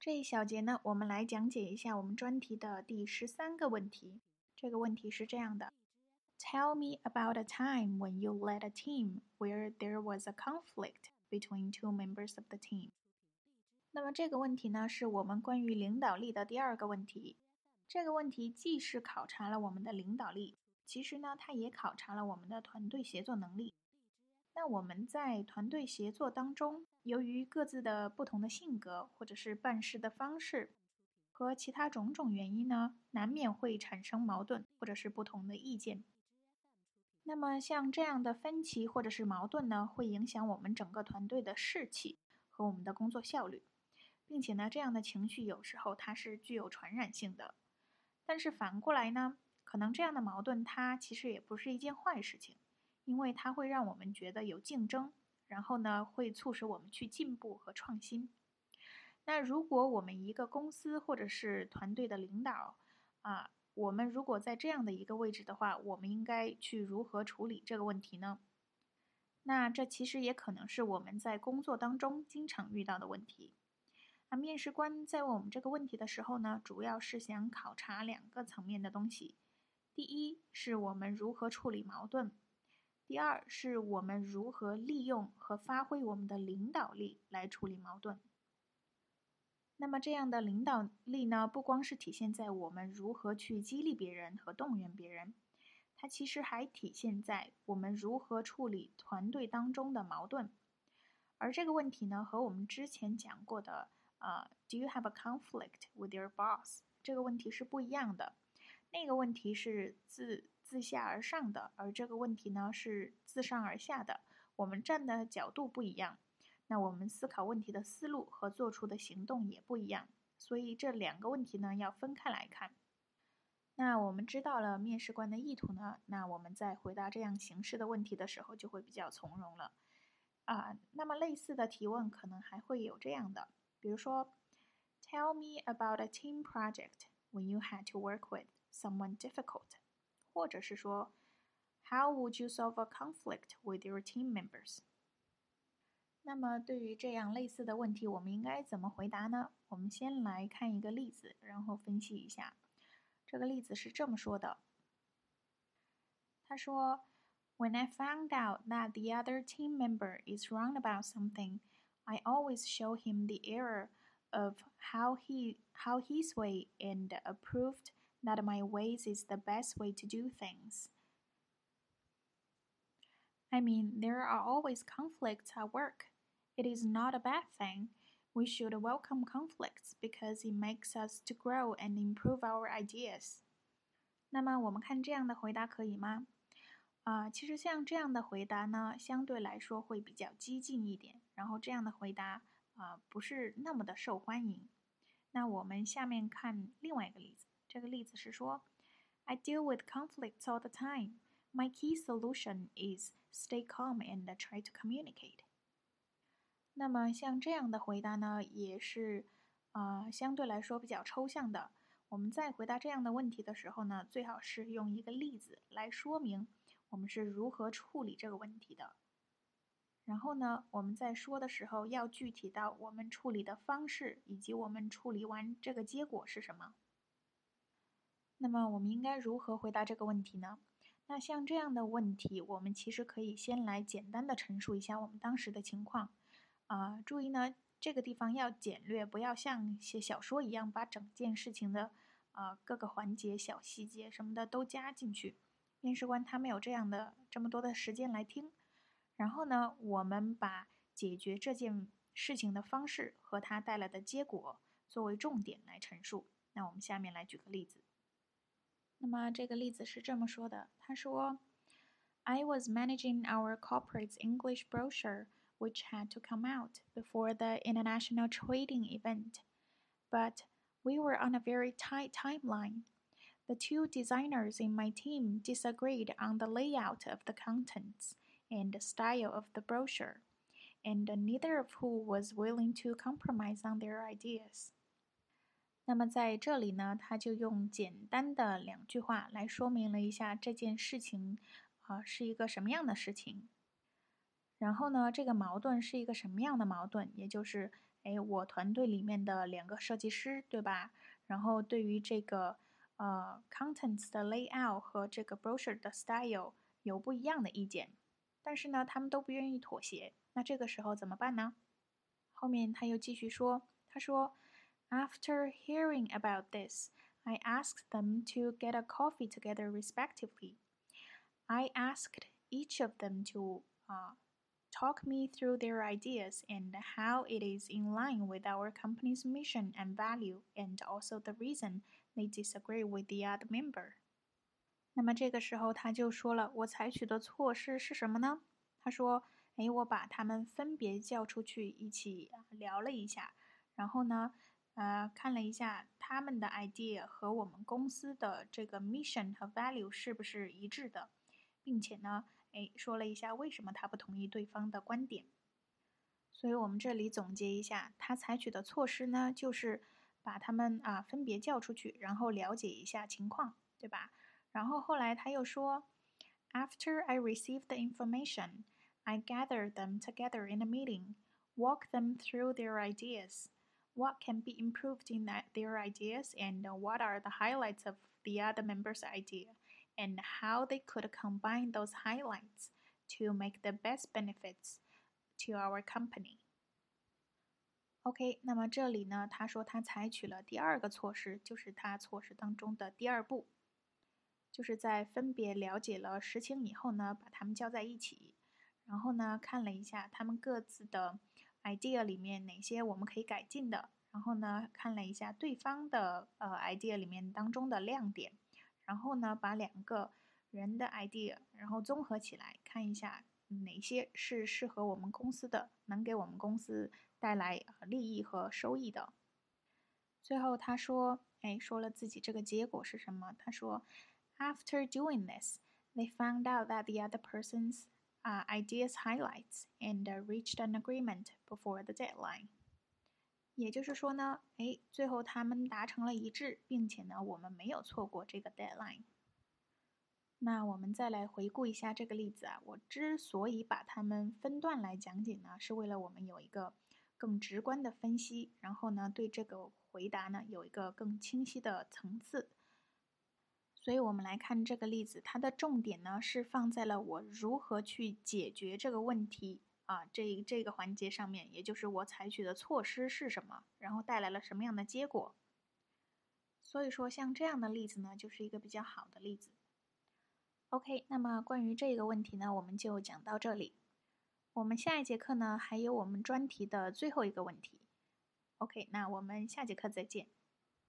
这一小节呢，我们来讲解一下我们专题的第十三个问题。这个问题是这样的：Tell me about a time when you led a team where there was a conflict between two members of the team。那么这个问题呢，是我们关于领导力的第二个问题。这个问题既是考察了我们的领导力，其实呢，它也考察了我们的团队协作能力。那我们在团队协作当中，由于各自的不同的性格或者是办事的方式和其他种种原因呢，难免会产生矛盾或者是不同的意见。那么像这样的分歧或者是矛盾呢，会影响我们整个团队的士气和我们的工作效率，并且呢，这样的情绪有时候它是具有传染性的。但是反过来呢，可能这样的矛盾它其实也不是一件坏事情。因为它会让我们觉得有竞争，然后呢，会促使我们去进步和创新。那如果我们一个公司或者是团队的领导啊，我们如果在这样的一个位置的话，我们应该去如何处理这个问题呢？那这其实也可能是我们在工作当中经常遇到的问题。那面试官在问我们这个问题的时候呢，主要是想考察两个层面的东西。第一，是我们如何处理矛盾。第二是我们如何利用和发挥我们的领导力来处理矛盾。那么这样的领导力呢，不光是体现在我们如何去激励别人和动员别人，它其实还体现在我们如何处理团队当中的矛盾。而这个问题呢，和我们之前讲过的呃，Do you have a conflict with your boss？这个问题是不一样的。那个问题是自自下而上的，而这个问题呢是自上而下的。我们站的角度不一样，那我们思考问题的思路和做出的行动也不一样。所以这两个问题呢要分开来看。那我们知道了面试官的意图呢，那我们在回答这样形式的问题的时候就会比较从容了。啊，那么类似的提问可能还会有这样的，比如说，Tell me about a team project when you had to work with. someone difficult，或者是说，How would you solve a conflict with your team members？那么对于这样类似的问题，我们应该怎么回答呢？我们先来看一个例子，然后分析一下。这个例子是这么说的：他说，When I found out that the other team member is wrong about something, I always show him the error of how he how his way and approved that my ways is the best way to do things. I mean, there are always conflicts at work. It is not a bad thing. We should welcome conflicts because it makes us to grow and improve our ideas. 那么我们看这样的回答可以吗？啊、呃，其实像这样的回答呢，相对来说会比较激进一点，然后这样的回答啊、呃、不是那么的受欢迎。那我们下面看另外一个例子。 这个例子是说，I deal with conflicts all the time. My key solution is stay calm and try to communicate. 那么像这样的回答呢，也是啊、相对来说比较抽象的。我们在回答这样的问题的时候呢，最好是用一个例子来说明我们是如何处理这个问题的。然后呢，我们在说的时候要具体到我们处理的方式以及我们处理完这个结果是什么。那么我们应该如何回答这个问题呢？那像这样的问题，我们其实可以先来简单的陈述一下我们当时的情况。啊、注意呢，这个地方要简略，不要像写小说一样把整件事情的啊、各个环节、小细节什么的都加进去。面试官他没有这样的这么多的时间来听。然后呢，我们把解决这件事情的方式和它带来的结果作为重点来陈述。那我们下面来举个例子。那么这个例子是这么说的：他说，I was managing our corporate's English brochure, which had to come out before the international trading event, but we were on a very tight timeline. The two designers in my team disagreed on the layout of the contents and the style of the brochure, and neither of who was willing to compromise on their ideas. 那么在这里呢，他就用简单的两句话来说明了一下这件事情啊、是一个什么样的事情。然后呢，这个矛盾是一个什么样的矛盾？也就是，哎，哎，我团队里面的两个设计师，对吧？然后对于这个呃 contents 的 layout 和这个 brochure 的 style 有不一样的意见，但是呢，他们都不愿意妥协。那这个时候怎么办呢？后面他又继续说，他说 ，After hearing about this, I asked them to get a coffee together respectively. I asked each of them to uh, talk me through their ideas and how it is in line with our company's mission and value, and also the reason they disagree with the other member. 那么这个时候他就说了，我采取的措施是什么呢？他说。哎，我把他们分别叫出去一起聊了一下，然后呢， 呃，看了一下他们的 idea 和我们公司的这个 mission 和 value 是不是一致的，并且呢，哎，说了一下为什么他不同意对方的观点。所以我们这里总结一下，他采取的措施呢，就是把他们啊分别叫出去，然后了解一下情况，对吧？然后后来他又说，After I received the information。I gathered them together in a meeting, walk them through their ideas, what can be improved in that, their ideas, and what are the highlights of the other member's idea, and how they could combine those highlights to make the best benefits to our company. OK，那么这里呢，他说他采取了第二个措施，就是他措施当中的第二步，就是在分别了解了实情以后呢，把他们叫在一起，然后呢，看了一下他们各自的 idea 里面哪些我们可以改进的，然后呢，看了一下对方的呃 idea 里面当中的亮点，然后呢，把两个人的 idea 然后综合起来看一下哪些是适合我们公司的，能给我们公司带来利益和收益的。最后他说，哎，说了自己这个结果是什么？他说，After doing this, they found out that the other person's uh, ideas highlights and reached an agreement before the deadline。也就是说呢，哎，最后他们达成了一致，并且呢，我们没有错过这个 deadline。那我们再来回顾一下这个例子啊，我之所以把它们分段来讲解呢，是为了我们有一个更直观的分析，然后呢，对这个回答呢有一个更清晰的层次。所以我们来看这个例子，它的重点呢是放在了我如何去解决这个问题啊这这个环节上面，也就是我采取的措施是什么，然后带来了什么样的结果。所以说，像这样的例子呢，就是一个比较好的例子。OK，那么关于这个问题呢，我们就讲到这里。我们下一节课呢，还有我们专题的最后一个问题。OK，那我们下节课再见。